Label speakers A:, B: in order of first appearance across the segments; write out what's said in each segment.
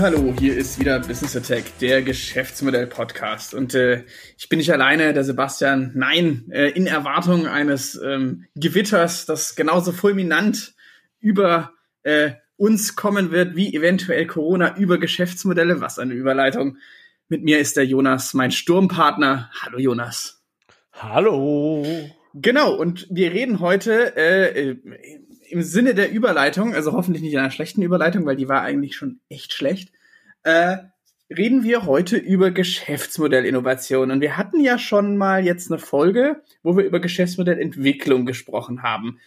A: Hallo, hier ist wieder Business Attack, der Geschäftsmodell-Podcast. Und äh, ich bin nicht alleine, der Sebastian. Nein, äh, in Erwartung eines ähm, Gewitters, das genauso fulminant über äh, uns kommen wird, wie eventuell Corona über Geschäftsmodelle. Was eine Überleitung. Mit mir ist der Jonas, mein Sturmpartner. Hallo Jonas.
B: Hallo.
A: Genau, und wir reden heute äh, äh im Sinne der Überleitung, also hoffentlich nicht einer schlechten Überleitung, weil die war eigentlich schon echt schlecht, äh, reden wir heute über Geschäftsmodellinnovation. Und wir hatten ja schon mal jetzt eine Folge, wo wir über Geschäftsmodellentwicklung gesprochen haben.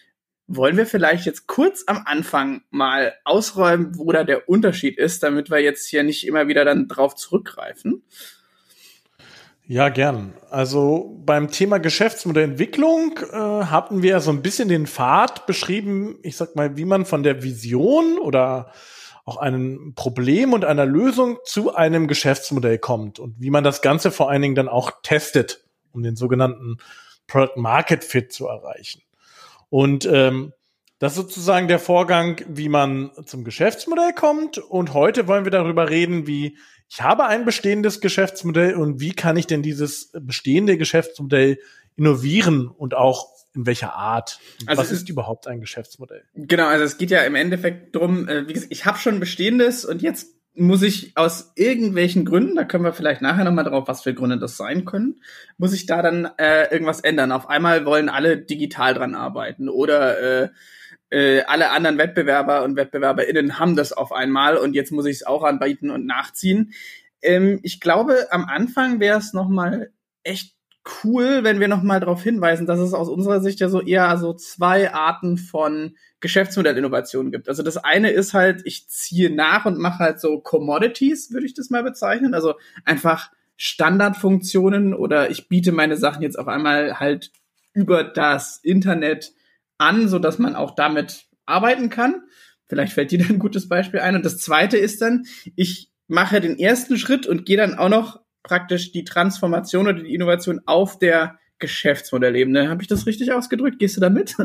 A: Wollen wir vielleicht jetzt kurz am Anfang mal ausräumen, wo da der Unterschied ist, damit wir jetzt hier nicht immer wieder dann drauf zurückgreifen?
B: Ja, gern. Also beim Thema Geschäftsmodellentwicklung äh, hatten wir so ein bisschen den Pfad beschrieben, ich sag mal, wie man von der Vision oder auch einem Problem und einer Lösung zu einem Geschäftsmodell kommt und wie man das Ganze vor allen Dingen dann auch testet, um den sogenannten Product Market Fit zu erreichen. Und ähm, das ist sozusagen der Vorgang, wie man zum Geschäftsmodell kommt. Und heute wollen wir darüber reden, wie ich habe ein bestehendes Geschäftsmodell und wie kann ich denn dieses bestehende Geschäftsmodell innovieren und auch in welcher Art? Also Was ist überhaupt ein Geschäftsmodell?
A: Genau, also es geht ja im Endeffekt drum, äh, wie gesagt, ich habe schon ein bestehendes und jetzt muss ich aus irgendwelchen Gründen, da können wir vielleicht nachher nochmal drauf, was für Gründe das sein können, muss ich da dann äh, irgendwas ändern. Auf einmal wollen alle digital dran arbeiten oder äh, äh, alle anderen Wettbewerber und WettbewerberInnen haben das auf einmal und jetzt muss ich es auch anbieten und nachziehen. Ähm, ich glaube, am Anfang wäre es nochmal echt cool, wenn wir nochmal darauf hinweisen, dass es aus unserer Sicht ja so eher so zwei Arten von Geschäftsmodellinnovationen gibt. Also das eine ist halt, ich ziehe nach und mache halt so Commodities, würde ich das mal bezeichnen. Also einfach Standardfunktionen oder ich biete meine Sachen jetzt auf einmal halt über das Internet an, so dass man auch damit arbeiten kann. Vielleicht fällt dir da ein gutes Beispiel ein. Und das zweite ist dann, ich mache den ersten Schritt und gehe dann auch noch praktisch die Transformation oder die Innovation auf der Geschäftsmodellebene. Habe ich das richtig ausgedrückt? Gehst du da mit?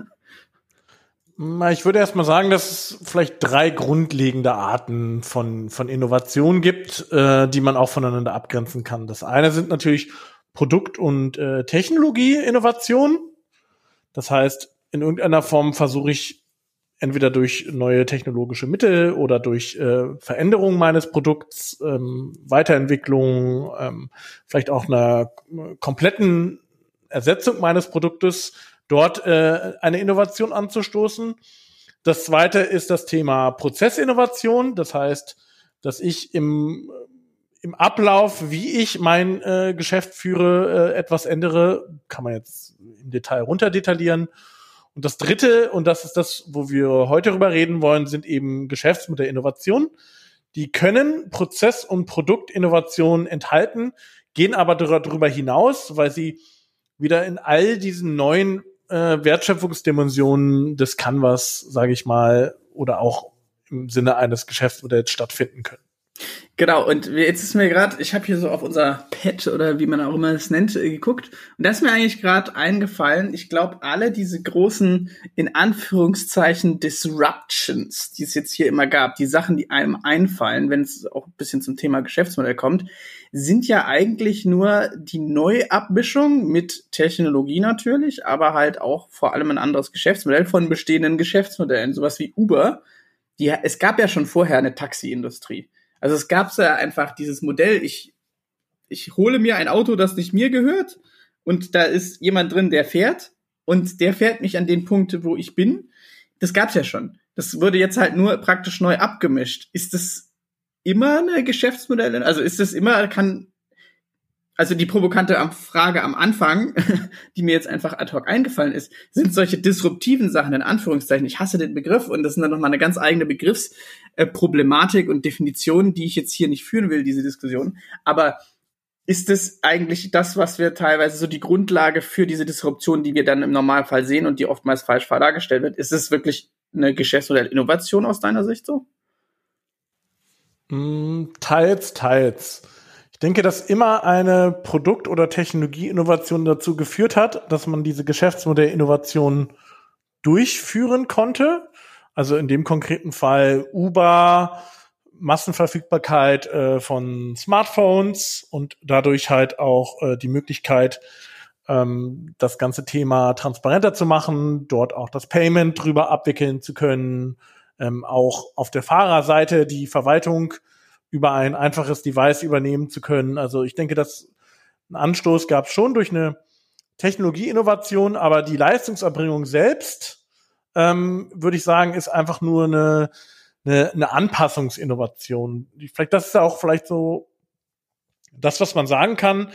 B: Ich würde erst mal sagen, dass es vielleicht drei grundlegende Arten von, von Innovation gibt, äh, die man auch voneinander abgrenzen kann. Das eine sind natürlich Produkt- und äh, Technologie-Innovation. Das heißt, in irgendeiner Form versuche ich entweder durch neue technologische Mittel oder durch äh, Veränderung meines Produkts, ähm, Weiterentwicklung, ähm, vielleicht auch einer kompletten Ersetzung meines Produktes, dort äh, eine Innovation anzustoßen. Das zweite ist das Thema Prozessinnovation. Das heißt, dass ich im, im Ablauf, wie ich mein äh, Geschäft führe, äh, etwas ändere. Kann man jetzt im Detail runterdetaillieren. Und das dritte, und das ist das, wo wir heute drüber reden wollen, sind eben Geschäftsmodellinnovationen. Die können Prozess- und Produktinnovationen enthalten, gehen aber darüber hinaus, weil sie wieder in all diesen neuen äh, Wertschöpfungsdimensionen des Canvas, sage ich mal, oder auch im Sinne eines Geschäftsmodells stattfinden können.
A: Genau, und jetzt ist mir gerade, ich habe hier so auf unser Pad oder wie man auch immer es nennt, äh, geguckt. Und da ist mir eigentlich gerade eingefallen, ich glaube, alle diese großen, in Anführungszeichen, Disruptions, die es jetzt hier immer gab, die Sachen, die einem einfallen, wenn es auch ein bisschen zum Thema Geschäftsmodell kommt, sind ja eigentlich nur die Neuabmischung mit Technologie natürlich, aber halt auch vor allem ein anderes Geschäftsmodell von bestehenden Geschäftsmodellen, sowas wie Uber. Die, es gab ja schon vorher eine Taxiindustrie. Also es gab ja einfach dieses Modell, ich, ich hole mir ein Auto, das nicht mir gehört und da ist jemand drin, der fährt und der fährt mich an den Punkt, wo ich bin. Das gab's ja schon. Das wurde jetzt halt nur praktisch neu abgemischt. Ist das immer eine Geschäftsmodell? Also ist das immer, kann also die provokante Frage am Anfang, die mir jetzt einfach ad hoc eingefallen ist, sind solche disruptiven Sachen in Anführungszeichen. Ich hasse den Begriff und das ist dann nochmal eine ganz eigene Begriffsproblematik und Definition, die ich jetzt hier nicht führen will, diese Diskussion. Aber ist es eigentlich das, was wir teilweise so die Grundlage für diese Disruption, die wir dann im Normalfall sehen und die oftmals falsch dargestellt wird, ist es wirklich eine Geschäftsmodellinnovation aus deiner Sicht so?
B: Mm, teils, teils denke, dass immer eine Produkt- oder Technologieinnovation dazu geführt hat, dass man diese Geschäftsmodellinnovation durchführen konnte. Also in dem konkreten Fall Uber Massenverfügbarkeit äh, von Smartphones und dadurch halt auch äh, die Möglichkeit, ähm, das ganze Thema transparenter zu machen, dort auch das Payment drüber abwickeln zu können, ähm, auch auf der Fahrerseite die Verwaltung über ein einfaches Device übernehmen zu können. Also ich denke, dass ein Anstoß gab es schon durch eine Technologieinnovation, aber die Leistungserbringung selbst, ähm, würde ich sagen, ist einfach nur eine, eine, eine Anpassungsinnovation. Vielleicht das ist ja auch vielleicht so das, was man sagen kann.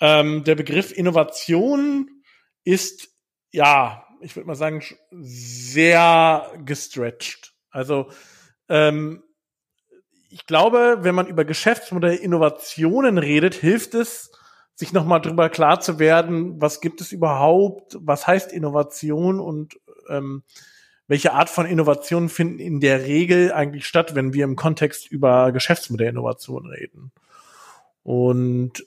B: Ähm, der Begriff Innovation ist ja, ich würde mal sagen, sehr gestretched. Also ähm, ich glaube, wenn man über Geschäftsmodell Innovationen redet, hilft es, sich nochmal drüber klar zu werden, was gibt es überhaupt, was heißt Innovation und ähm, welche Art von Innovationen finden in der Regel eigentlich statt, wenn wir im Kontext über Geschäftsmodellinnovation reden. Und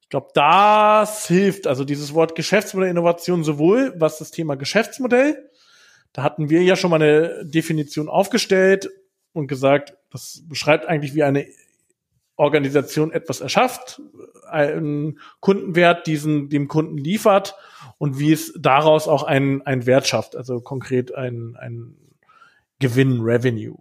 B: ich glaube, das hilft, also dieses Wort Geschäftsmodellinnovation sowohl, was das Thema Geschäftsmodell, da hatten wir ja schon mal eine Definition aufgestellt und gesagt, das beschreibt eigentlich, wie eine Organisation etwas erschafft, einen Kundenwert diesen dem Kunden liefert und wie es daraus auch einen, einen Wert schafft, also konkret ein, ein Gewinn, Revenue.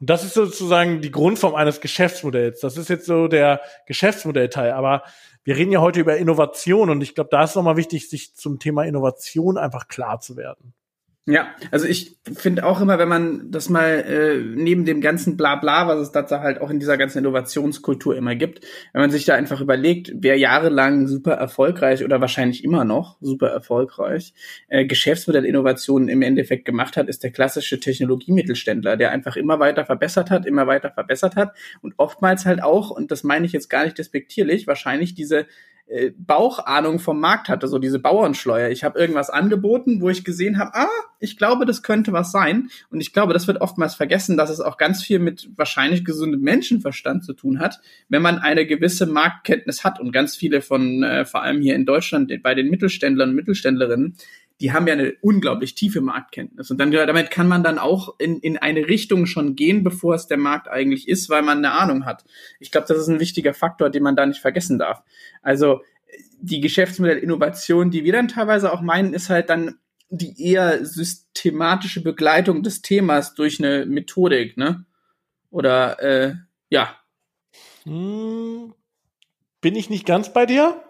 B: Und das ist sozusagen die Grundform eines Geschäftsmodells. Das ist jetzt so der Geschäftsmodellteil. Aber wir reden ja heute über Innovation und ich glaube, da ist nochmal wichtig, sich zum Thema Innovation einfach klar zu werden.
A: Ja, also ich finde auch immer, wenn man das mal äh, neben dem ganzen Blabla, was es dazu halt auch in dieser ganzen Innovationskultur immer gibt, wenn man sich da einfach überlegt, wer jahrelang super erfolgreich oder wahrscheinlich immer noch super erfolgreich äh, Geschäftsmodellinnovationen im Endeffekt gemacht hat, ist der klassische Technologiemittelständler, der einfach immer weiter verbessert hat, immer weiter verbessert hat und oftmals halt auch, und das meine ich jetzt gar nicht despektierlich, wahrscheinlich diese äh, Bauchahnung vom Markt hatte, so diese Bauernschleuer. Ich habe irgendwas angeboten, wo ich gesehen habe, ah, ich glaube, das könnte was sein. Und ich glaube, das wird oftmals vergessen, dass es auch ganz viel mit wahrscheinlich gesundem Menschenverstand zu tun hat, wenn man eine gewisse Marktkenntnis hat. Und ganz viele von, äh, vor allem hier in Deutschland, bei den Mittelständlern und Mittelständlerinnen, die haben ja eine unglaublich tiefe Marktkenntnis. Und dann damit kann man dann auch in, in eine Richtung schon gehen, bevor es der Markt eigentlich ist, weil man eine Ahnung hat. Ich glaube, das ist ein wichtiger Faktor, den man da nicht vergessen darf. Also die Geschäftsmodellinnovation, die wir dann teilweise auch meinen, ist halt dann die eher systematische Begleitung des Themas durch eine Methodik, ne? Oder äh, ja.
B: Hm, bin ich nicht ganz bei dir?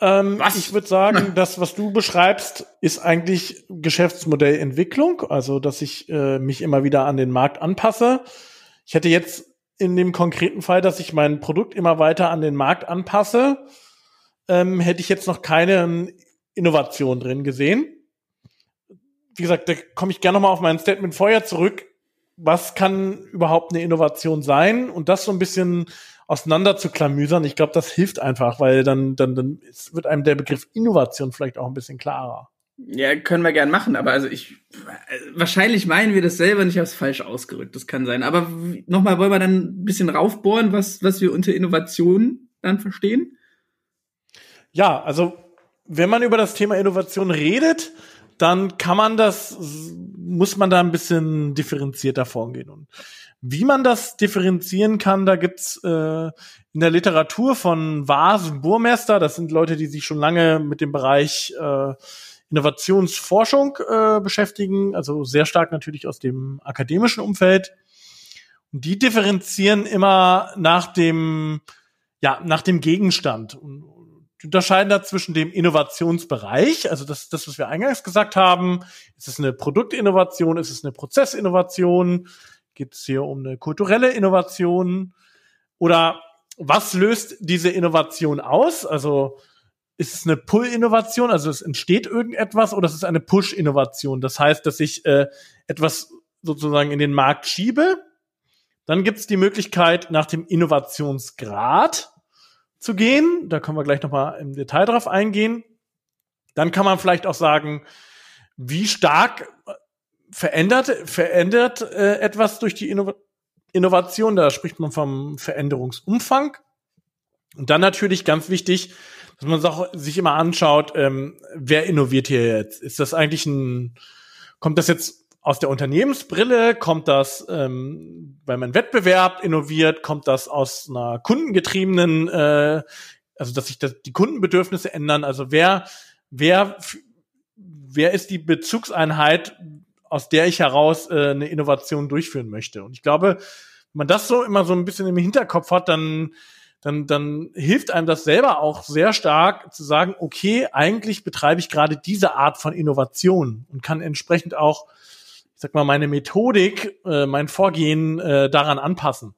B: Ähm, was? Ich würde sagen, das, was du beschreibst, ist eigentlich Geschäftsmodellentwicklung, also dass ich äh, mich immer wieder an den Markt anpasse. Ich hätte jetzt in dem konkreten Fall, dass ich mein Produkt immer weiter an den Markt anpasse, ähm, hätte ich jetzt noch keine Innovation drin gesehen. Wie gesagt, da komme ich gerne nochmal auf mein Statement vorher zurück. Was kann überhaupt eine Innovation sein? Und das so ein bisschen auseinander zu klamüsern. Ich glaube, das hilft einfach, weil dann, dann, dann wird einem der Begriff Innovation vielleicht auch ein bisschen klarer.
A: Ja, können wir gern machen, aber also ich wahrscheinlich meinen wir das selber nicht aufs falsch ausgerückt. Das kann sein. Aber nochmal wollen wir dann ein bisschen raufbohren, was, was wir unter Innovation dann verstehen?
B: Ja, also wenn man über das Thema Innovation redet, dann kann man das, muss man da ein bisschen differenzierter vorgehen. Und wie man das differenzieren kann, da gibt's äh, in der Literatur von Vase und Burmester, das sind Leute, die sich schon lange mit dem Bereich äh, Innovationsforschung äh, beschäftigen, also sehr stark natürlich aus dem akademischen Umfeld. Und die differenzieren immer nach dem, ja, nach dem Gegenstand und unterscheiden da zwischen dem Innovationsbereich, also das, das, was wir eingangs gesagt haben, ist es eine Produktinnovation, ist es eine Prozessinnovation, Geht es hier um eine kulturelle Innovation? Oder was löst diese Innovation aus? Also ist es eine Pull-Innovation, also es entsteht irgendetwas, oder ist es eine Push-Innovation? Das heißt, dass ich äh, etwas sozusagen in den Markt schiebe. Dann gibt es die Möglichkeit, nach dem Innovationsgrad zu gehen. Da können wir gleich nochmal im Detail drauf eingehen. Dann kann man vielleicht auch sagen, wie stark verändert, verändert äh, etwas durch die Inno Innovation. Da spricht man vom Veränderungsumfang. Und dann natürlich ganz wichtig, dass man sich immer anschaut, ähm, wer innoviert hier jetzt? Ist das eigentlich ein, kommt das jetzt aus der Unternehmensbrille kommt das, ähm, weil man Wettbewerb innoviert, kommt das aus einer kundengetriebenen, äh, also dass sich das, die Kundenbedürfnisse ändern. Also wer, wer, wer ist die Bezugseinheit, aus der ich heraus äh, eine Innovation durchführen möchte? Und ich glaube, wenn man das so immer so ein bisschen im Hinterkopf hat, dann dann, dann hilft einem das selber auch sehr stark zu sagen, okay, eigentlich betreibe ich gerade diese Art von Innovation und kann entsprechend auch ich sag mal, meine Methodik, äh, mein Vorgehen äh, daran anpassen.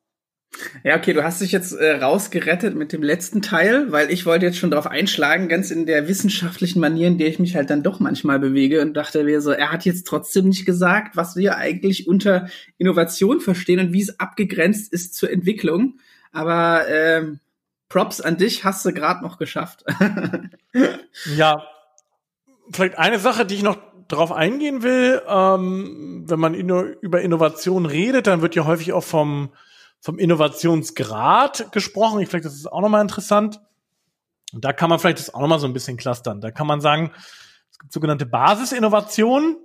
A: Ja, okay, du hast dich jetzt äh, rausgerettet mit dem letzten Teil, weil ich wollte jetzt schon darauf einschlagen, ganz in der wissenschaftlichen Manier, in der ich mich halt dann doch manchmal bewege und dachte mir so, er hat jetzt trotzdem nicht gesagt, was wir eigentlich unter Innovation verstehen und wie es abgegrenzt ist zur Entwicklung. Aber ähm, Props an dich, hast du gerade noch geschafft.
B: ja, vielleicht eine Sache, die ich noch drauf eingehen will, ähm, wenn man inno über Innovation redet, dann wird ja häufig auch vom, vom Innovationsgrad gesprochen. Ich vielleicht, das ist auch nochmal interessant. Und da kann man vielleicht das auch nochmal so ein bisschen clustern. Da kann man sagen, es gibt sogenannte Basisinnovationen.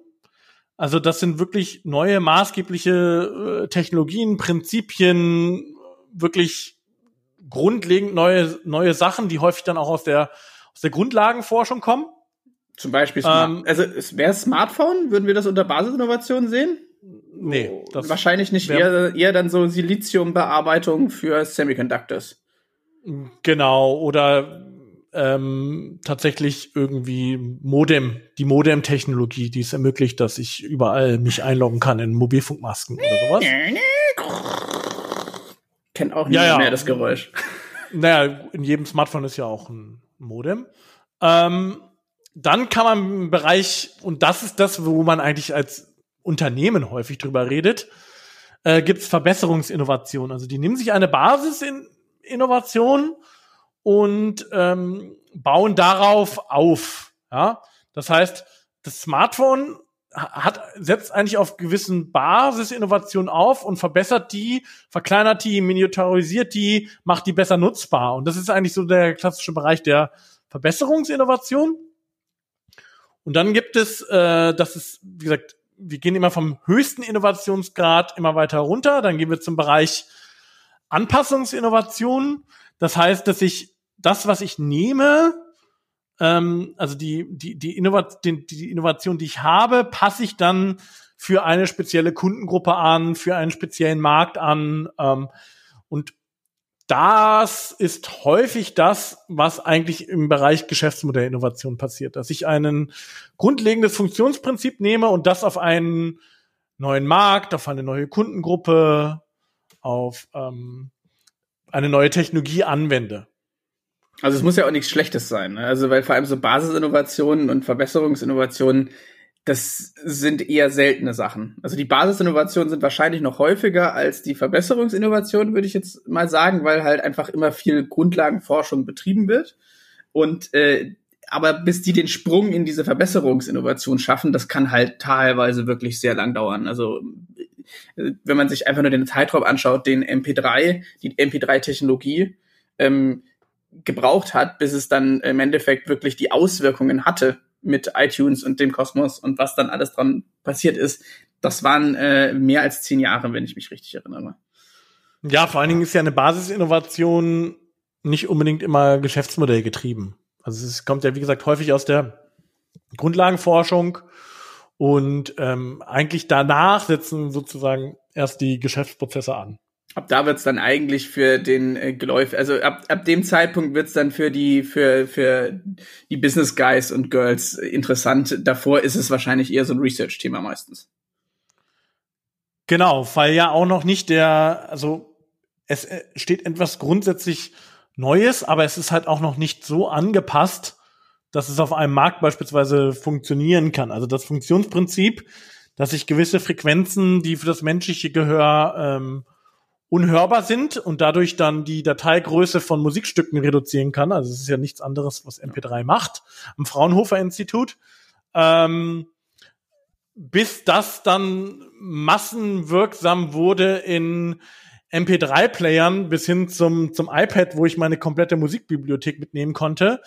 B: Also das sind wirklich neue maßgebliche äh, Technologien, Prinzipien, wirklich grundlegend neue, neue Sachen, die häufig dann auch aus der, aus der Grundlagenforschung kommen.
A: Zum Beispiel, ähm, also wäre Smartphone, würden wir das unter Basisinnovation sehen?
B: Nee.
A: Das Wahrscheinlich nicht, eher, eher dann so Siliziumbearbeitung für Semiconductors.
B: Genau, oder ähm, tatsächlich irgendwie Modem, die Modem-Technologie, die es ermöglicht, dass ich überall mich einloggen kann in Mobilfunkmasken oder sowas.
A: Kennt auch nicht ja, ja. mehr das Geräusch.
B: Naja, in jedem Smartphone ist ja auch ein Modem. Ähm, dann kann man im Bereich, und das ist das, wo man eigentlich als Unternehmen häufig drüber redet, äh, gibt es Verbesserungsinnovationen. Also die nehmen sich eine Basisinnovation und ähm, bauen darauf auf. Ja? Das heißt, das Smartphone hat, setzt eigentlich auf gewissen Basisinnovationen auf und verbessert die, verkleinert die, miniaturisiert die, macht die besser nutzbar. Und das ist eigentlich so der klassische Bereich der Verbesserungsinnovation. Und dann gibt es, äh, das ist, wie gesagt, wir gehen immer vom höchsten Innovationsgrad immer weiter runter. Dann gehen wir zum Bereich Anpassungsinnovation. Das heißt, dass ich das, was ich nehme, ähm, also die, die, die, Innovat die, die Innovation, die ich habe, passe ich dann für eine spezielle Kundengruppe an, für einen speziellen Markt an. Ähm, und das ist häufig das, was eigentlich im Bereich Geschäftsmodellinnovation passiert, dass ich ein grundlegendes Funktionsprinzip nehme und das auf einen neuen Markt, auf eine neue Kundengruppe, auf ähm, eine neue Technologie anwende.
A: Also es muss ja auch nichts Schlechtes sein. Ne? Also weil vor allem so Basisinnovationen und Verbesserungsinnovationen das sind eher seltene Sachen. Also die Basisinnovationen sind wahrscheinlich noch häufiger als die Verbesserungsinnovationen, würde ich jetzt mal sagen, weil halt einfach immer viel Grundlagenforschung betrieben wird. Und äh, aber bis die den Sprung in diese Verbesserungsinnovation schaffen, das kann halt teilweise wirklich sehr lang dauern. Also äh, wenn man sich einfach nur den Zeitraum anschaut, den MP3, die MP3-Technologie ähm, gebraucht hat, bis es dann im Endeffekt wirklich die Auswirkungen hatte mit iTunes und dem Kosmos und was dann alles dran passiert ist, das waren äh, mehr als zehn Jahre, wenn ich mich richtig erinnere.
B: Ja, vor allen Dingen ist ja eine Basisinnovation nicht unbedingt immer Geschäftsmodell getrieben. Also es kommt ja, wie gesagt, häufig aus der Grundlagenforschung und ähm, eigentlich danach setzen sozusagen erst die Geschäftsprozesse an
A: ab da wird's dann eigentlich für den äh, Geläuf, also ab, ab dem Zeitpunkt wird's dann für die, für, für die Business Guys und Girls interessant. Davor ist es wahrscheinlich eher so ein Research-Thema meistens.
B: Genau, weil ja auch noch nicht der, also es äh, steht etwas grundsätzlich Neues, aber es ist halt auch noch nicht so angepasst, dass es auf einem Markt beispielsweise funktionieren kann. Also das Funktionsprinzip, dass ich gewisse Frequenzen, die für das menschliche Gehör ähm, unhörbar sind und dadurch dann die Dateigröße von Musikstücken reduzieren kann. Also es ist ja nichts anderes, was MP3 macht am Fraunhofer Institut. Ähm, bis das dann massenwirksam wurde in MP3-Playern bis hin zum, zum iPad, wo ich meine komplette Musikbibliothek mitnehmen konnte.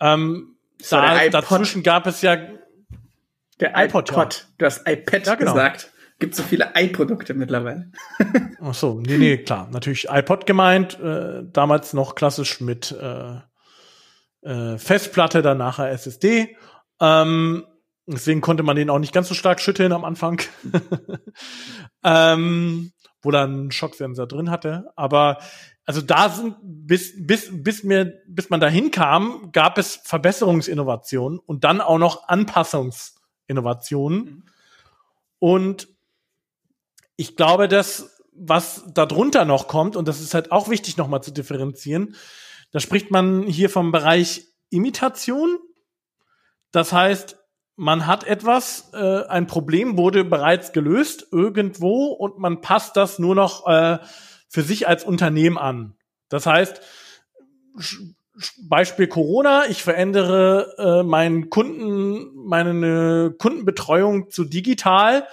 B: Ähm, da, dazwischen gab es ja
A: Der iPod. iPod. Ja. Du hast iPad ja, genau. gesagt. Gibt so viele i-Produkte mittlerweile.
B: Ach so, nee, nee, klar. Natürlich iPod gemeint. Äh, damals noch klassisch mit äh, äh, Festplatte, dann nachher SSD. Ähm, deswegen konnte man den auch nicht ganz so stark schütteln am Anfang. ähm, wo dann ein Schocksensor drin hatte. Aber also da sind bis bis bis mir bis man dahin kam, gab es Verbesserungsinnovationen und dann auch noch Anpassungsinnovationen. Mhm. Und ich glaube, dass was darunter noch kommt und das ist halt auch wichtig nochmal zu differenzieren, da spricht man hier vom Bereich Imitation. Das heißt, man hat etwas, äh, ein Problem wurde bereits gelöst irgendwo und man passt das nur noch äh, für sich als Unternehmen an. Das heißt, Beispiel Corona, ich verändere äh, meinen Kunden, meine Kundenbetreuung zu digital.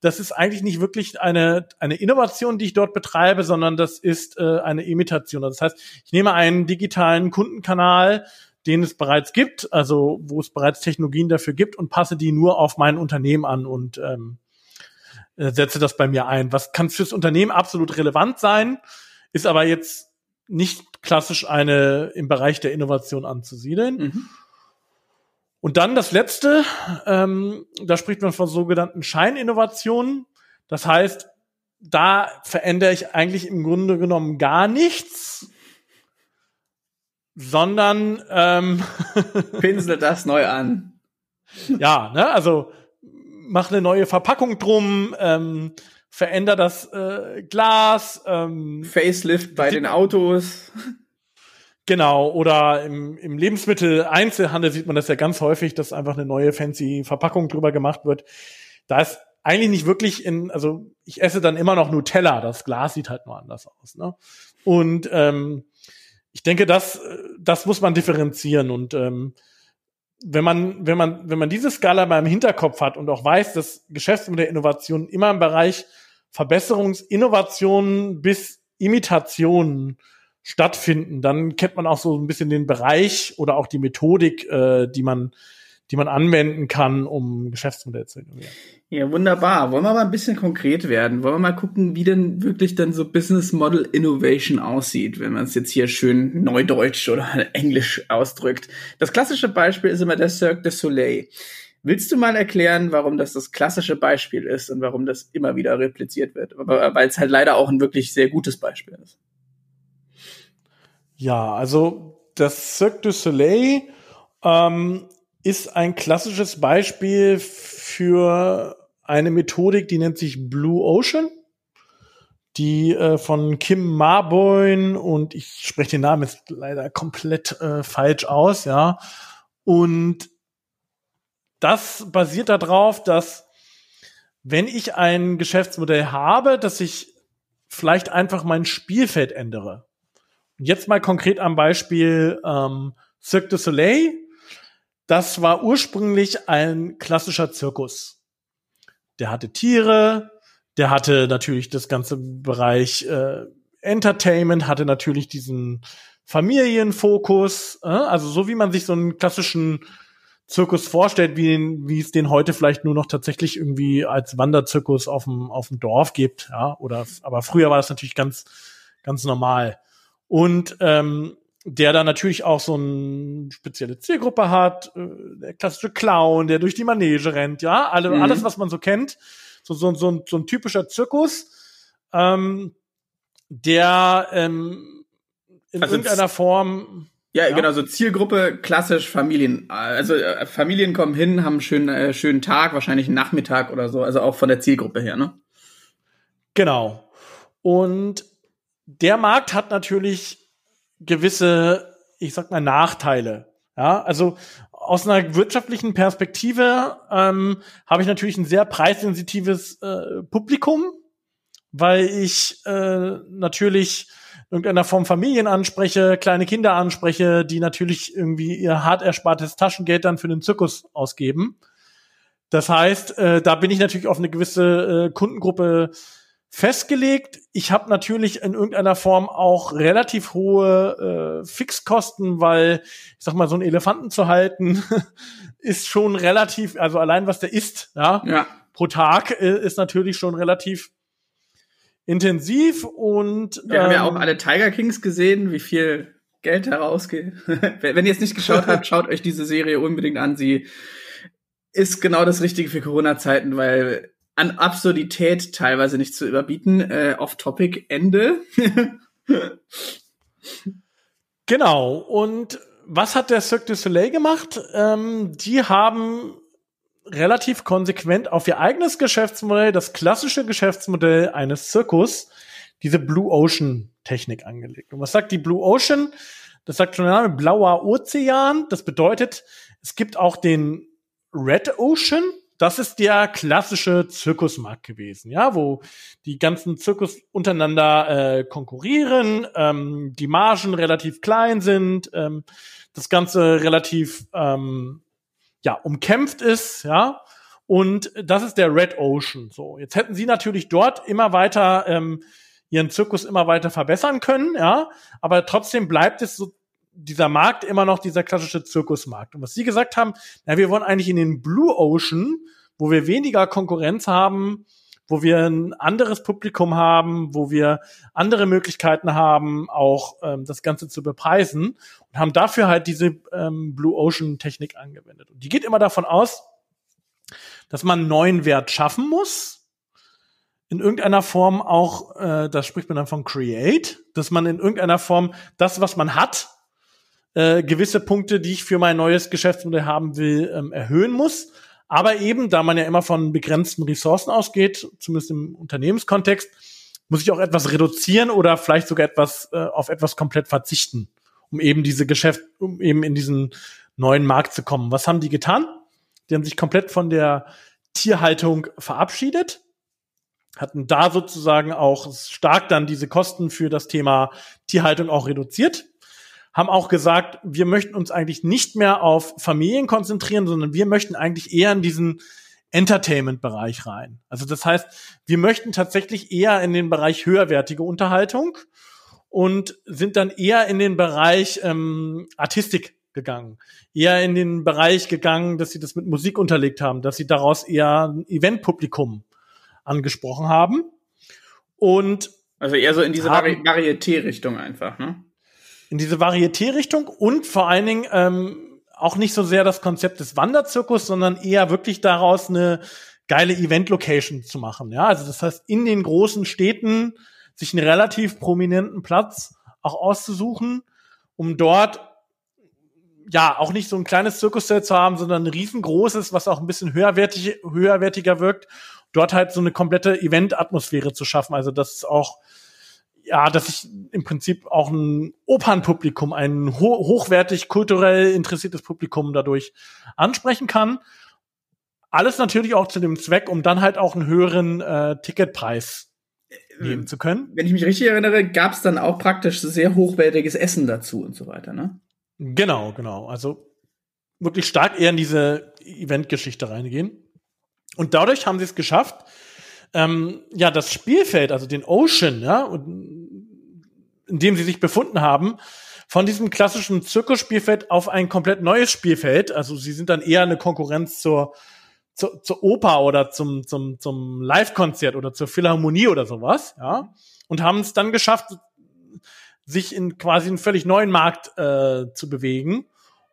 B: Das ist eigentlich nicht wirklich eine, eine Innovation, die ich dort betreibe, sondern das ist äh, eine Imitation. Das heißt, ich nehme einen digitalen Kundenkanal, den es bereits gibt, also wo es bereits Technologien dafür gibt und passe die nur auf mein Unternehmen an und ähm, äh, setze das bei mir ein. Was kann fürs Unternehmen absolut relevant sein, ist aber jetzt nicht klassisch eine im Bereich der Innovation anzusiedeln. Mhm. Und dann das letzte, ähm, da spricht man von sogenannten Scheininnovationen. Das heißt, da verändere ich eigentlich im Grunde genommen gar nichts, sondern ähm,
A: pinsel das neu an.
B: Ja, ne, also mach eine neue Verpackung drum, ähm, veränder das äh, Glas, ähm,
A: Facelift bei den Autos.
B: Genau, oder im, im Lebensmittel-Einzelhandel sieht man das ja ganz häufig, dass einfach eine neue fancy Verpackung drüber gemacht wird. Da ist eigentlich nicht wirklich in, also ich esse dann immer noch Nutella, das Glas sieht halt nur anders aus. Ne? Und ähm, ich denke, das, das muss man differenzieren und ähm, wenn man, wenn man, wenn man diese Skala mal im Hinterkopf hat und auch weiß, dass Geschäftsmodell Innovation immer im Bereich Verbesserungsinnovationen bis Imitationen stattfinden, dann kennt man auch so ein bisschen den Bereich oder auch die Methodik, äh, die man die man anwenden kann, um Geschäftsmodell zu innovieren.
A: Ja, wunderbar. Wollen wir mal ein bisschen konkret werden? Wollen wir mal gucken, wie denn wirklich dann so Business Model Innovation aussieht, wenn man es jetzt hier schön neudeutsch oder englisch ausdrückt. Das klassische Beispiel ist immer der Cirque du Soleil. Willst du mal erklären, warum das das klassische Beispiel ist und warum das immer wieder repliziert wird? Weil es halt leider auch ein wirklich sehr gutes Beispiel ist.
B: Ja, also das Cirque du Soleil ähm, ist ein klassisches Beispiel für eine Methodik, die nennt sich Blue Ocean, die äh, von Kim Marboin und ich spreche den Namen jetzt leider komplett äh, falsch aus, ja. Und das basiert darauf, dass wenn ich ein Geschäftsmodell habe, dass ich vielleicht einfach mein Spielfeld ändere. Jetzt mal konkret am Beispiel ähm, Cirque du Soleil das war ursprünglich ein klassischer Zirkus. Der hatte Tiere, der hatte natürlich das ganze Bereich äh, Entertainment, hatte natürlich diesen Familienfokus, äh, also so wie man sich so einen klassischen Zirkus vorstellt, wie, wie es den heute vielleicht nur noch tatsächlich irgendwie als Wanderzirkus auf dem, auf dem Dorf gibt, ja, oder, aber früher war das natürlich ganz, ganz normal. Und ähm, der dann natürlich auch so eine spezielle Zielgruppe hat, äh, der klassische Clown, der durch die Manege rennt, ja, alle, mhm. alles, was man so kennt, so, so, so, ein, so ein typischer Zirkus, ähm, der ähm, in also irgendeiner Form
A: ja, ja, genau, so Zielgruppe, klassisch Familien. Also äh, Familien kommen hin, haben einen schönen, äh, schönen Tag, wahrscheinlich einen Nachmittag oder so, also auch von der Zielgruppe her, ne?
B: Genau. Und der Markt hat natürlich gewisse, ich sag mal, Nachteile. Ja, also aus einer wirtschaftlichen Perspektive ähm, habe ich natürlich ein sehr preissensitives äh, Publikum, weil ich äh, natürlich irgendeiner Form Familien anspreche, kleine Kinder anspreche, die natürlich irgendwie ihr hart erspartes Taschengeld dann für den Zirkus ausgeben. Das heißt, äh, da bin ich natürlich auf eine gewisse äh, Kundengruppe festgelegt. Ich habe natürlich in irgendeiner Form auch relativ hohe äh, Fixkosten, weil ich sag mal, so einen Elefanten zu halten, ist schon relativ, also allein was der isst, ja,
A: Ja.
B: pro Tag äh, ist natürlich schon relativ intensiv und
A: Wir haben ja
B: ähm,
A: auch alle Tiger Kings gesehen, wie viel Geld da rausgeht. wenn wenn ihr es nicht geschaut habt, schaut euch diese Serie unbedingt an. Sie ist genau das Richtige für Corona-Zeiten, weil an Absurdität teilweise nicht zu überbieten. Äh, Off-Topic, Ende.
B: Genau. Und was hat der Cirque du Soleil gemacht? Ähm, die haben relativ konsequent auf ihr eigenes Geschäftsmodell, das klassische Geschäftsmodell eines Zirkus, diese Blue Ocean Technik angelegt. Und was sagt die Blue Ocean? Das sagt schon der Name, blauer Ozean. Das bedeutet, es gibt auch den Red Ocean. Das ist der klassische Zirkusmarkt gewesen, ja, wo die ganzen Zirkus untereinander äh, konkurrieren, ähm, die Margen relativ klein sind, ähm, das Ganze relativ ähm, ja umkämpft ist, ja. Und das ist der Red Ocean. So, jetzt hätten sie natürlich dort immer weiter ähm, ihren Zirkus immer weiter verbessern können, ja. Aber trotzdem bleibt es so dieser Markt immer noch dieser klassische Zirkusmarkt. Und was sie gesagt haben, na, wir wollen eigentlich in den Blue Ocean, wo wir weniger Konkurrenz haben, wo wir ein anderes Publikum haben, wo wir andere Möglichkeiten haben, auch ähm, das Ganze zu bepreisen und haben dafür halt diese ähm, Blue Ocean Technik angewendet. Und die geht immer davon aus, dass man einen neuen Wert schaffen muss, in irgendeiner Form auch, äh, da spricht man dann von Create, dass man in irgendeiner Form das, was man hat, äh, gewisse Punkte, die ich für mein neues Geschäftsmodell haben will, ähm, erhöhen muss. Aber eben, da man ja immer von begrenzten Ressourcen ausgeht, zumindest im Unternehmenskontext, muss ich auch etwas reduzieren oder vielleicht sogar etwas äh, auf etwas komplett verzichten, um eben diese Geschäft, um eben in diesen neuen Markt zu kommen. Was haben die getan? Die haben sich komplett von der Tierhaltung verabschiedet, hatten da sozusagen auch stark dann diese Kosten für das Thema Tierhaltung auch reduziert haben auch gesagt, wir möchten uns eigentlich nicht mehr auf Familien konzentrieren, sondern wir möchten eigentlich eher in diesen Entertainment-Bereich rein. Also das heißt, wir möchten tatsächlich eher in den Bereich höherwertige Unterhaltung und sind dann eher in den Bereich ähm, Artistik gegangen. Eher in den Bereich gegangen, dass sie das mit Musik unterlegt haben, dass sie daraus eher ein Eventpublikum angesprochen haben. Und
A: Also eher so in diese Vari Varieté-Richtung einfach, ne?
B: In diese Varieté-Richtung und vor allen Dingen ähm, auch nicht so sehr das Konzept des Wanderzirkus, sondern eher wirklich daraus eine geile Event-Location zu machen. Ja, also das heißt, in den großen Städten sich einen relativ prominenten Platz auch auszusuchen, um dort ja auch nicht so ein kleines Zirkuszelt zu haben, sondern ein riesengroßes, was auch ein bisschen höherwertig, höherwertiger wirkt, dort halt so eine komplette Event-Atmosphäre zu schaffen. Also das ist auch ja, dass ich im Prinzip auch ein Opernpublikum, ein ho hochwertig kulturell interessiertes Publikum dadurch ansprechen kann. Alles natürlich auch zu dem Zweck, um dann halt auch einen höheren äh, Ticketpreis nehmen zu können.
A: Wenn ich mich richtig erinnere, gab es dann auch praktisch sehr hochwertiges Essen dazu und so weiter, ne?
B: Genau, genau. Also wirklich stark eher in diese Eventgeschichte reingehen. Und dadurch haben sie es geschafft, ähm, ja, das Spielfeld, also den Ocean, ja, und, in dem sie sich befunden haben, von diesem klassischen Zirkusspielfeld auf ein komplett neues Spielfeld. Also sie sind dann eher eine Konkurrenz zur, zur, zur Oper oder zum, zum, zum Live-Konzert oder zur Philharmonie oder sowas, ja, und haben es dann geschafft, sich in quasi einen völlig neuen Markt äh, zu bewegen.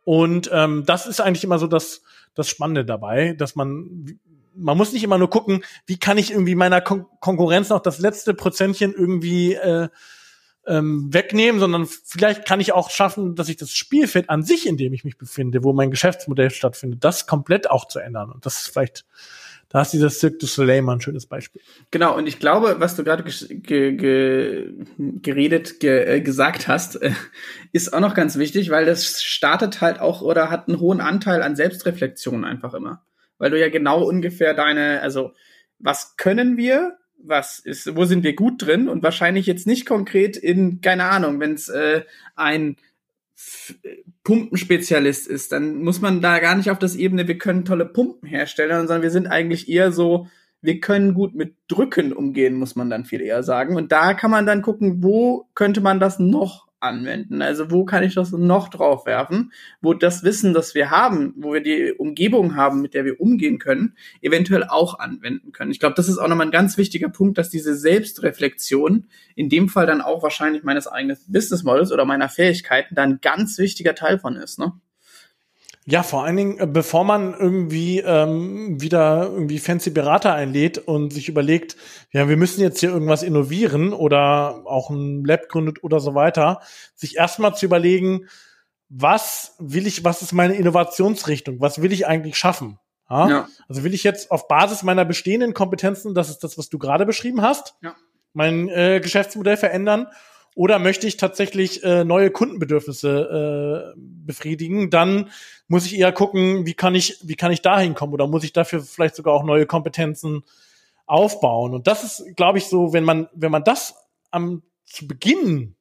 B: Und ähm, das ist eigentlich immer so das, das Spannende dabei, dass man, man muss nicht immer nur gucken, wie kann ich irgendwie meiner Kon Konkurrenz noch das letzte Prozentchen irgendwie äh, ähm, wegnehmen, sondern vielleicht kann ich auch schaffen, dass ich das Spielfeld an sich, in dem ich mich befinde, wo mein Geschäftsmodell stattfindet, das komplett auch zu ändern. Und das ist vielleicht, da ist dieses Cirque du Soleil mal ein schönes Beispiel.
A: Genau, und ich glaube, was du gerade ge ge geredet, ge äh, gesagt hast, äh, ist auch noch ganz wichtig, weil das startet halt auch oder hat einen hohen Anteil an Selbstreflexion einfach immer. Weil du ja genau ungefähr deine, also was können wir, was ist, wo sind wir gut drin und wahrscheinlich jetzt nicht konkret in, keine Ahnung, wenn es äh, ein Pumpenspezialist ist, dann muss man da gar nicht auf das Ebene, wir können tolle Pumpen herstellen, sondern wir sind eigentlich eher so, wir können gut mit Drücken umgehen, muss man dann viel eher sagen. Und da kann man dann gucken, wo könnte man das noch anwenden? Also wo kann ich das noch drauf werfen, wo das Wissen, das wir haben, wo wir die Umgebung haben, mit der wir umgehen können, eventuell auch anwenden können. Ich glaube, das ist auch nochmal ein ganz wichtiger Punkt, dass diese Selbstreflexion in dem Fall dann auch wahrscheinlich meines eigenen Business Models oder meiner Fähigkeiten dann ganz wichtiger Teil von ist. Ne?
B: Ja, vor allen Dingen, äh, bevor man irgendwie ähm, wieder irgendwie fancy Berater einlädt und sich überlegt, ja, wir müssen jetzt hier irgendwas innovieren oder auch ein Lab gründet oder so weiter, sich erstmal zu überlegen, was will ich, was ist meine Innovationsrichtung, was will ich eigentlich schaffen? Ja? ja. Also will ich jetzt auf Basis meiner bestehenden Kompetenzen, das ist das, was du gerade beschrieben hast, ja. mein äh, Geschäftsmodell verändern oder möchte ich tatsächlich äh, neue Kundenbedürfnisse äh, befriedigen, dann muss ich eher gucken, wie kann ich, wie kann ich da hinkommen oder muss ich dafür vielleicht sogar auch neue Kompetenzen aufbauen. Und das ist, glaube ich, so, wenn man, wenn man das am zu Beginn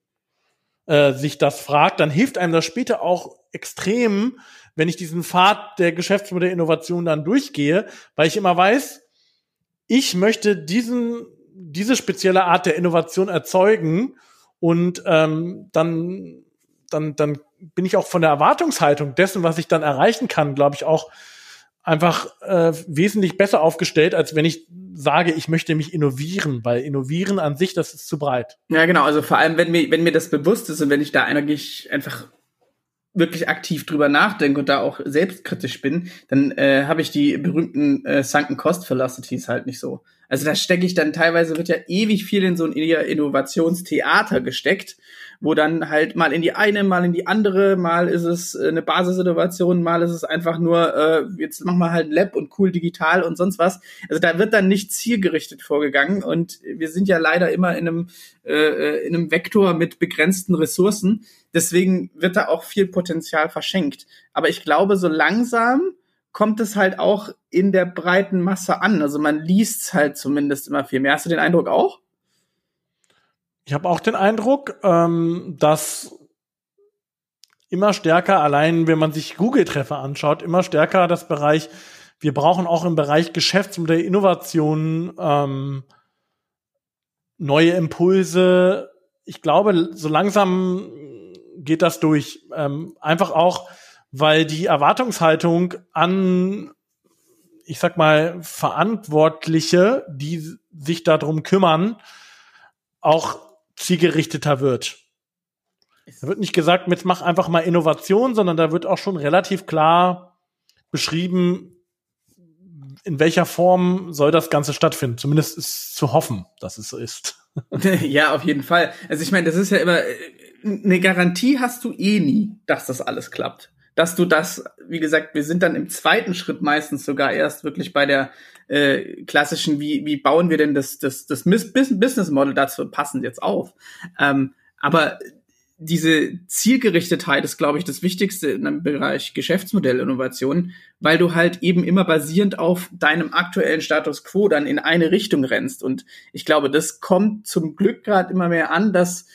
B: äh, sich das fragt, dann hilft einem das später auch extrem, wenn ich diesen Pfad der Geschäftsmodellinnovation dann durchgehe, weil ich immer weiß, ich möchte diesen, diese spezielle Art der Innovation erzeugen und ähm, dann, dann, dann bin ich auch von der Erwartungshaltung dessen, was ich dann erreichen kann, glaube ich, auch einfach äh, wesentlich besser aufgestellt, als wenn ich sage, ich möchte mich innovieren, weil innovieren an sich, das ist zu breit.
A: Ja, genau. Also vor allem, wenn mir, wenn mir das bewusst ist und wenn ich da eigentlich einfach wirklich aktiv drüber nachdenke und da auch selbstkritisch bin, dann äh, habe ich die berühmten äh, Sunken Cost Velocities halt nicht so. Also da stecke ich dann teilweise wird ja ewig viel in so ein Innovationstheater gesteckt wo dann halt mal in die eine, mal in die andere, mal ist es äh, eine Basissituation, mal ist es einfach nur, äh, jetzt machen wir halt Lab und cool digital und sonst was. Also da wird dann nicht zielgerichtet vorgegangen und wir sind ja leider immer in einem, äh, äh, in einem Vektor mit begrenzten Ressourcen. Deswegen wird da auch viel Potenzial verschenkt. Aber ich glaube, so langsam kommt es halt auch in der breiten Masse an. Also man liest halt zumindest immer viel mehr. Hast du den Eindruck auch?
B: Ich habe auch den Eindruck, ähm, dass immer stärker, allein wenn man sich Google-Treffer anschaut, immer stärker das Bereich, wir brauchen auch im Bereich Geschäftsmodell Innovation ähm, neue Impulse. Ich glaube, so langsam geht das durch. Ähm, einfach auch, weil die Erwartungshaltung an, ich sag mal, Verantwortliche, die sich darum kümmern, auch zielgerichteter wird. Da wird nicht gesagt, jetzt mach einfach mal Innovation, sondern da wird auch schon relativ klar beschrieben, in welcher Form soll das Ganze stattfinden. Zumindest ist zu hoffen, dass es so ist.
A: ja, auf jeden Fall. Also ich meine, das ist ja immer, äh, eine Garantie hast du eh nie, dass das alles klappt. Dass du das, wie gesagt, wir sind dann im zweiten Schritt meistens sogar erst wirklich bei der äh, klassischen, wie, wie bauen wir denn das, das, das Business Model dazu passend jetzt auf? Ähm, aber diese Zielgerichtetheit ist, glaube ich, das Wichtigste in einem Bereich Geschäftsmodellinnovation, weil du halt eben immer basierend auf deinem aktuellen Status quo dann in eine Richtung rennst. Und ich glaube, das kommt zum Glück gerade immer mehr an, dass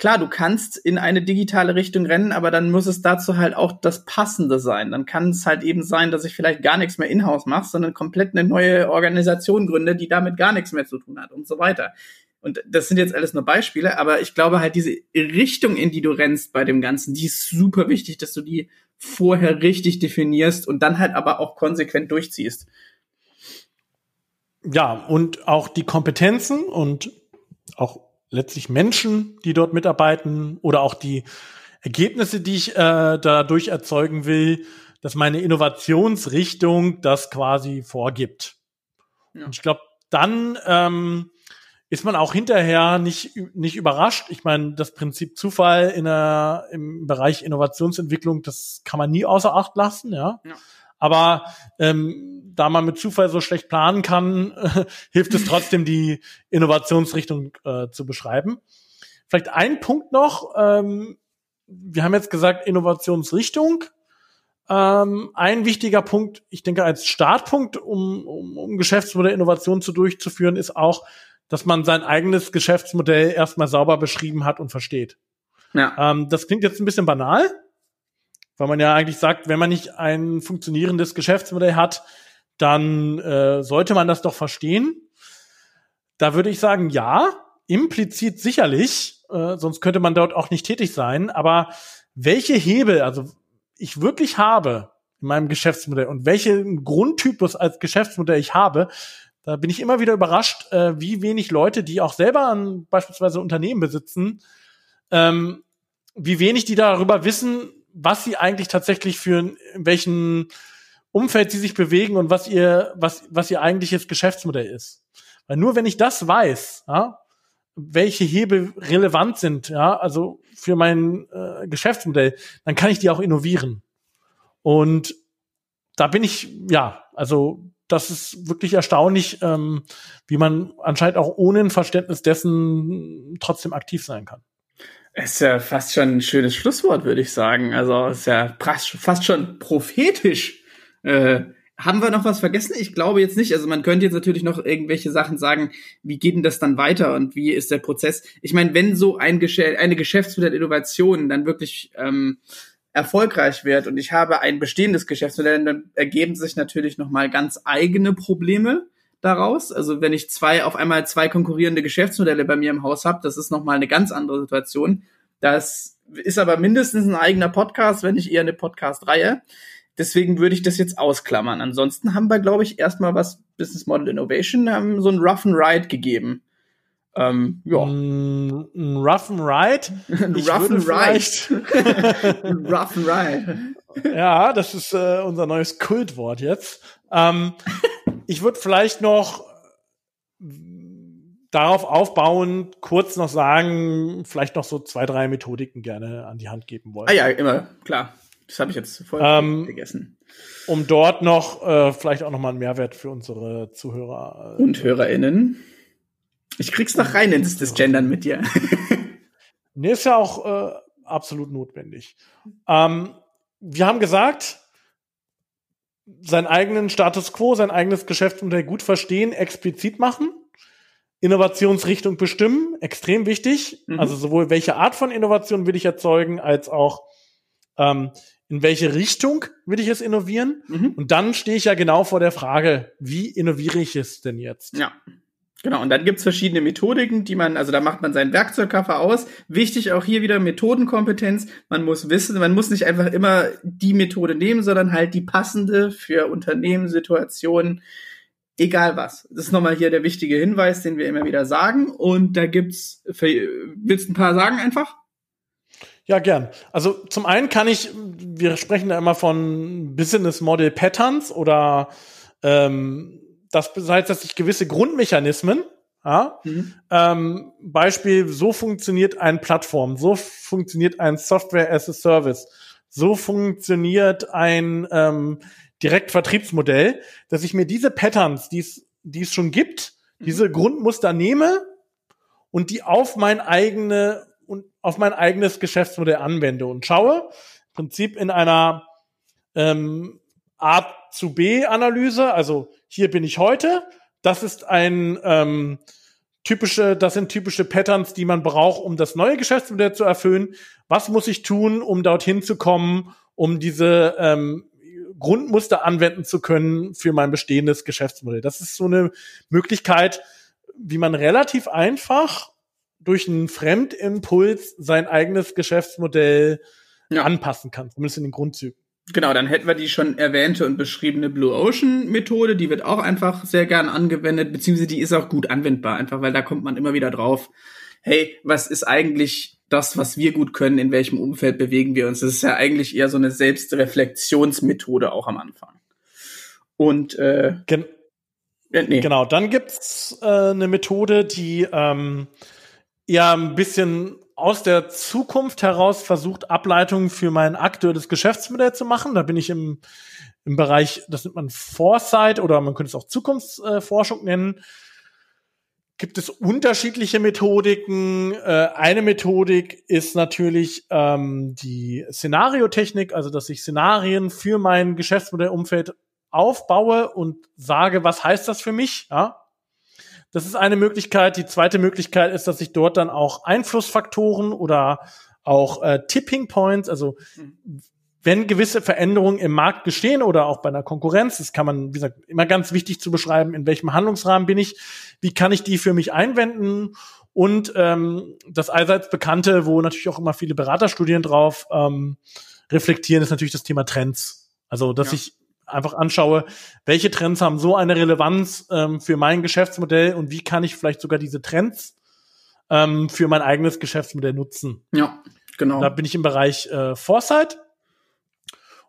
A: klar, du kannst in eine digitale Richtung rennen, aber dann muss es dazu halt auch das Passende sein. Dann kann es halt eben sein, dass ich vielleicht gar nichts mehr in-house mache, sondern komplett eine neue Organisation gründe, die damit gar nichts mehr zu tun hat und so weiter. Und das sind jetzt alles nur Beispiele, aber ich glaube halt diese Richtung, in die du rennst bei dem Ganzen, die ist super wichtig, dass du die vorher richtig definierst und dann halt aber auch konsequent durchziehst.
B: Ja, und auch die Kompetenzen und auch letztlich Menschen, die dort mitarbeiten oder auch die Ergebnisse, die ich äh, dadurch erzeugen will, dass meine Innovationsrichtung das quasi vorgibt. Ja. Und ich glaube, dann ähm, ist man auch hinterher nicht, nicht überrascht. Ich meine, das Prinzip Zufall in der, im Bereich Innovationsentwicklung, das kann man nie außer Acht lassen, ja. ja. Aber ähm, da man mit Zufall so schlecht planen kann, äh, hilft es trotzdem, die Innovationsrichtung äh, zu beschreiben. Vielleicht ein Punkt noch. Ähm, wir haben jetzt gesagt Innovationsrichtung. Ähm, ein wichtiger Punkt, ich denke als Startpunkt, um, um, um Geschäftsmodell Innovation zu durchzuführen, ist auch, dass man sein eigenes Geschäftsmodell erstmal sauber beschrieben hat und versteht. Ja. Ähm, das klingt jetzt ein bisschen banal, weil man ja eigentlich sagt, wenn man nicht ein funktionierendes Geschäftsmodell hat, dann äh, sollte man das doch verstehen. Da würde ich sagen, ja. implizit sicherlich, äh, sonst könnte man dort auch nicht tätig sein, aber welche Hebel, also ich wirklich habe in meinem Geschäftsmodell und welchen Grundtypus als Geschäftsmodell ich habe, da bin ich immer wieder überrascht, äh, wie wenig Leute, die auch selber an beispielsweise Unternehmen besitzen, ähm, wie wenig die darüber wissen, was sie eigentlich tatsächlich für in welchem Umfeld sie sich bewegen und was ihr was was ihr eigentliches Geschäftsmodell ist. Weil nur wenn ich das weiß, ja, welche Hebel relevant sind, ja, also für mein äh, Geschäftsmodell, dann kann ich die auch innovieren. Und da bin ich, ja, also das ist wirklich erstaunlich, ähm, wie man anscheinend auch ohne ein Verständnis dessen trotzdem aktiv sein kann.
A: Ist ja fast schon ein schönes Schlusswort, würde ich sagen. Also ist ja fast schon prophetisch. Äh, haben wir noch was vergessen? Ich glaube jetzt nicht. Also man könnte jetzt natürlich noch irgendwelche Sachen sagen, wie geht denn das dann weiter und wie ist der Prozess? Ich meine, wenn so ein Geschä eine Geschäftsmodell-Innovation dann wirklich ähm, erfolgreich wird und ich habe ein bestehendes Geschäftsmodell, dann ergeben sich natürlich nochmal ganz eigene Probleme daraus. Also wenn ich zwei auf einmal zwei konkurrierende Geschäftsmodelle bei mir im Haus habe, das ist nochmal eine ganz andere Situation. Das ist aber mindestens ein eigener Podcast, wenn nicht eher eine Podcast-Reihe. Deswegen würde ich das jetzt ausklammern. Ansonsten haben wir, glaube ich, erstmal was Business Model Innovation, haben so ein Rough and Ride gegeben.
B: Ähm, ja. Ein, ein Rough and Ride.
A: ein Rough and Ride. rough and Ride.
B: Ja, das ist äh, unser neues Kultwort jetzt. Ähm, ich würde vielleicht noch darauf aufbauen, kurz noch sagen, vielleicht noch so zwei, drei Methodiken gerne an die Hand geben wollen.
A: Ah ja, immer, klar. Das habe ich jetzt voll ähm, vergessen.
B: Um dort noch äh, vielleicht auch noch mal einen Mehrwert für unsere Zuhörer
A: äh, und HörerInnen. Ich krieg's noch rein ins das Gendern mit dir.
B: nee, ist ja auch äh, absolut notwendig. Ähm, wir haben gesagt, seinen eigenen Status quo, sein eigenes Geschäftsmodell gut verstehen, explizit machen, Innovationsrichtung bestimmen, extrem wichtig. Mhm. Also sowohl welche Art von Innovation will ich erzeugen, als auch ähm, in welche Richtung will ich es innovieren? Mhm. Und dann stehe ich ja genau vor der Frage, wie innoviere ich es denn jetzt?
A: Ja. Genau, und dann gibt's verschiedene Methodiken, die man, also da macht man seinen Werkzeugkoffer aus. Wichtig auch hier wieder Methodenkompetenz. Man muss wissen, man muss nicht einfach immer die Methode nehmen, sondern halt die passende für Unternehmenssituationen, egal was. Das ist nochmal hier der wichtige Hinweis, den wir immer wieder sagen. Und da gibt's, willst du ein paar sagen einfach?
B: Ja, gern. Also zum einen kann ich, wir sprechen da immer von Business Model Patterns oder ähm, das heißt, dass ich gewisse Grundmechanismen, ja, mhm. ähm, Beispiel, so funktioniert eine Plattform, so funktioniert ein Software as a Service, so funktioniert ein ähm, Direktvertriebsmodell, dass ich mir diese Patterns, die es schon gibt, mhm. diese Grundmuster nehme und die auf mein eigene und auf mein eigenes Geschäftsmodell anwende und schaue, im Prinzip in einer ähm, A zu B Analyse, also hier bin ich heute, das ist ein ähm, typische, das sind typische Patterns, die man braucht, um das neue Geschäftsmodell zu erfüllen. Was muss ich tun, um dorthin zu kommen, um diese ähm, Grundmuster anwenden zu können für mein bestehendes Geschäftsmodell? Das ist so eine Möglichkeit, wie man relativ einfach durch einen Fremdimpuls sein eigenes Geschäftsmodell ja. anpassen kann, zumindest in den Grundzügen.
A: Genau, dann hätten wir die schon erwähnte und beschriebene Blue Ocean Methode, die wird auch einfach sehr gern angewendet, beziehungsweise die ist auch gut anwendbar, einfach weil da kommt man immer wieder drauf, hey, was ist eigentlich das, was wir gut können, in welchem Umfeld bewegen wir uns? Das ist ja eigentlich eher so eine Selbstreflexionsmethode auch am Anfang. Und äh,
B: Gen äh, nee. genau, dann gibt's äh, eine Methode, die ähm, ja ein bisschen aus der Zukunft heraus versucht, Ableitungen für mein aktuelles Geschäftsmodell zu machen. Da bin ich im, im Bereich, das nennt man Foresight oder man könnte es auch Zukunftsforschung nennen. Gibt es unterschiedliche Methodiken. Äh, eine Methodik ist natürlich ähm, die Szenariotechnik, also dass ich Szenarien für mein Geschäftsmodellumfeld aufbaue und sage, was heißt das für mich? Ja? Das ist eine Möglichkeit. Die zweite Möglichkeit ist, dass ich dort dann auch Einflussfaktoren oder auch äh, Tipping Points, also wenn gewisse Veränderungen im Markt geschehen oder auch bei einer Konkurrenz, das kann man, wie gesagt, immer ganz wichtig zu beschreiben, in welchem Handlungsrahmen bin ich, wie kann ich die für mich einwenden Und ähm, das allseits bekannte, wo natürlich auch immer viele Beraterstudien drauf ähm, reflektieren, ist natürlich das Thema Trends. Also, dass ja. ich einfach anschaue, welche Trends haben so eine Relevanz ähm, für mein Geschäftsmodell und wie kann ich vielleicht sogar diese Trends ähm, für mein eigenes Geschäftsmodell nutzen.
A: Ja, genau.
B: Da bin ich im Bereich äh, Foresight.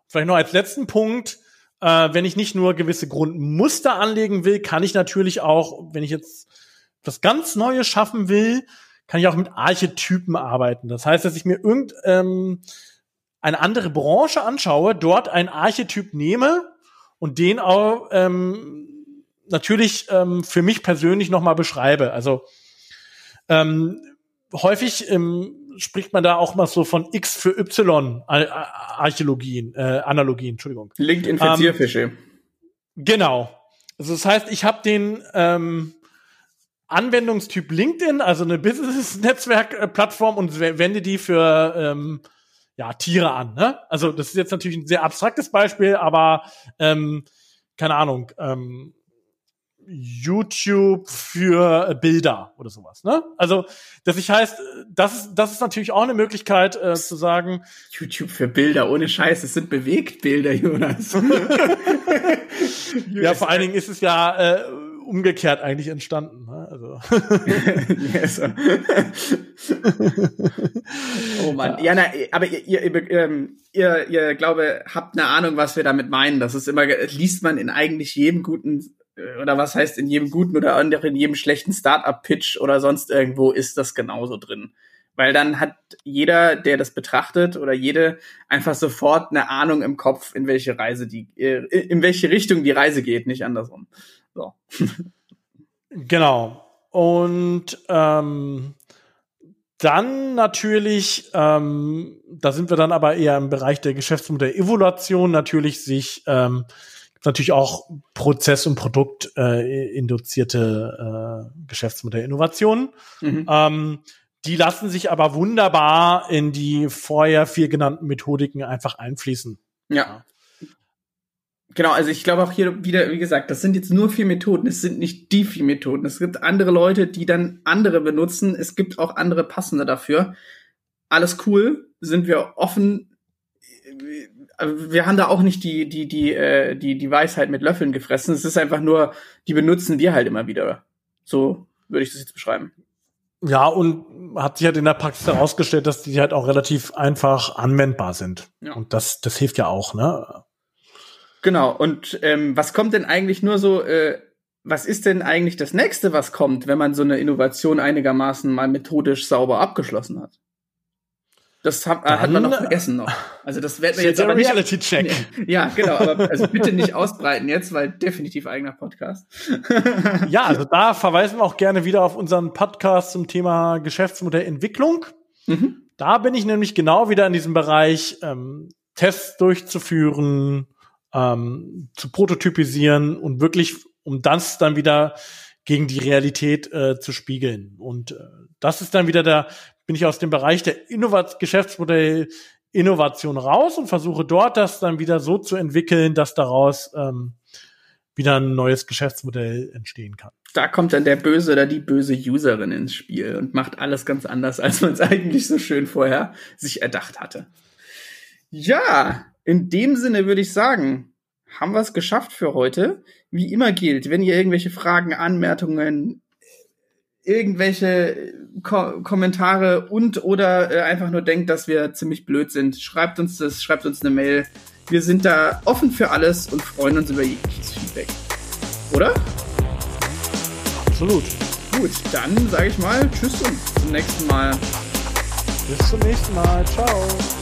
B: Vielleicht noch als letzten Punkt, äh, wenn ich nicht nur gewisse Grundmuster anlegen will, kann ich natürlich auch, wenn ich jetzt das ganz Neues schaffen will, kann ich auch mit Archetypen arbeiten. Das heißt, dass ich mir irgend ähm, eine andere Branche anschaue, dort ein Archetyp nehme und den auch ähm, natürlich ähm, für mich persönlich nochmal beschreibe. Also ähm, häufig ähm, spricht man da auch mal so von X für Y Archäologien, äh, Analogien, Entschuldigung.
A: LinkedIn-Verzierfische.
B: Ähm, genau. Also das heißt, ich habe den ähm, Anwendungstyp LinkedIn, also eine Business-Netzwerk-Plattform und wende die für ähm, ja, Tiere an. Ne? Also das ist jetzt natürlich ein sehr abstraktes Beispiel, aber ähm, keine Ahnung, ähm, YouTube für Bilder oder sowas. Ne? Also, dass ich heißt, das ist, das ist natürlich auch eine Möglichkeit äh, zu sagen.
A: YouTube für Bilder, ohne Scheiß, es sind Bewegtbilder, Jonas.
B: ja, vor allen Dingen ist es ja äh, umgekehrt eigentlich entstanden. Ne? Also.
A: oh Mann. Ja, na, aber ihr, ihr, ähm, ihr, ihr glaube, habt eine Ahnung, was wir damit meinen. Das ist immer, liest man in eigentlich jedem guten äh, oder was heißt in jedem guten oder in jedem schlechten Startup-Pitch oder sonst irgendwo ist das genauso drin. Weil dann hat jeder, der das betrachtet oder jede einfach sofort eine Ahnung im Kopf, in welche Reise die, äh, in welche Richtung die Reise geht, nicht andersrum. So.
B: genau. Und ähm, dann natürlich, ähm, da sind wir dann aber eher im Bereich der Geschäftsmodell-Evaluation, natürlich sich ähm, natürlich auch Prozess- und Produktinduzierte äh, Geschäftsmodellinnovationen. Mhm. Ähm, die lassen sich aber wunderbar in die vorher vier genannten Methodiken einfach einfließen.
A: Ja. Genau, also ich glaube auch hier wieder, wie gesagt, das sind jetzt nur vier Methoden, es sind nicht die vier Methoden. Es gibt andere Leute, die dann andere benutzen. Es gibt auch andere passende dafür. Alles cool, sind wir offen. Wir haben da auch nicht die, die, die, äh, die, die Weisheit mit Löffeln gefressen. Es ist einfach nur, die benutzen wir halt immer wieder. So würde ich das jetzt beschreiben.
B: Ja, und hat sich halt in der Praxis herausgestellt, dass die halt auch relativ einfach anwendbar sind. Ja. Und das, das hilft ja auch, ne?
A: Genau, und ähm, was kommt denn eigentlich nur so, äh, was ist denn eigentlich das nächste, was kommt, wenn man so eine Innovation einigermaßen mal methodisch sauber abgeschlossen hat? Das hat, Dann, hat man noch vergessen noch. Also das werden wir jetzt aber
B: nicht. Reality Check.
A: Ja, genau, aber also bitte nicht ausbreiten jetzt, weil definitiv eigener Podcast.
B: ja, also da verweisen wir auch gerne wieder auf unseren Podcast zum Thema Geschäftsmodellentwicklung. Mhm. Da bin ich nämlich genau wieder in diesem Bereich ähm, Tests durchzuführen, ähm, zu prototypisieren und wirklich, um das dann wieder gegen die Realität äh, zu spiegeln. Und äh, das ist dann wieder der, bin ich aus dem Bereich der Innovat Geschäftsmodell Innovation raus und versuche dort das dann wieder so zu entwickeln, dass daraus ähm, wieder ein neues Geschäftsmodell entstehen kann.
A: Da kommt dann der böse oder die böse Userin ins Spiel und macht alles ganz anders, als man es eigentlich so schön vorher sich erdacht hatte. Ja, in dem Sinne würde ich sagen, haben wir es geschafft für heute. Wie immer gilt, wenn ihr irgendwelche Fragen, Anmerkungen, irgendwelche Ko Kommentare und oder äh, einfach nur denkt, dass wir ziemlich blöd sind, schreibt uns das, schreibt uns eine Mail. Wir sind da offen für alles und freuen uns über jegliches Feedback. Oder?
B: Absolut.
A: Gut, dann sage ich mal Tschüss und zum nächsten Mal.
B: Bis zum nächsten Mal. Ciao.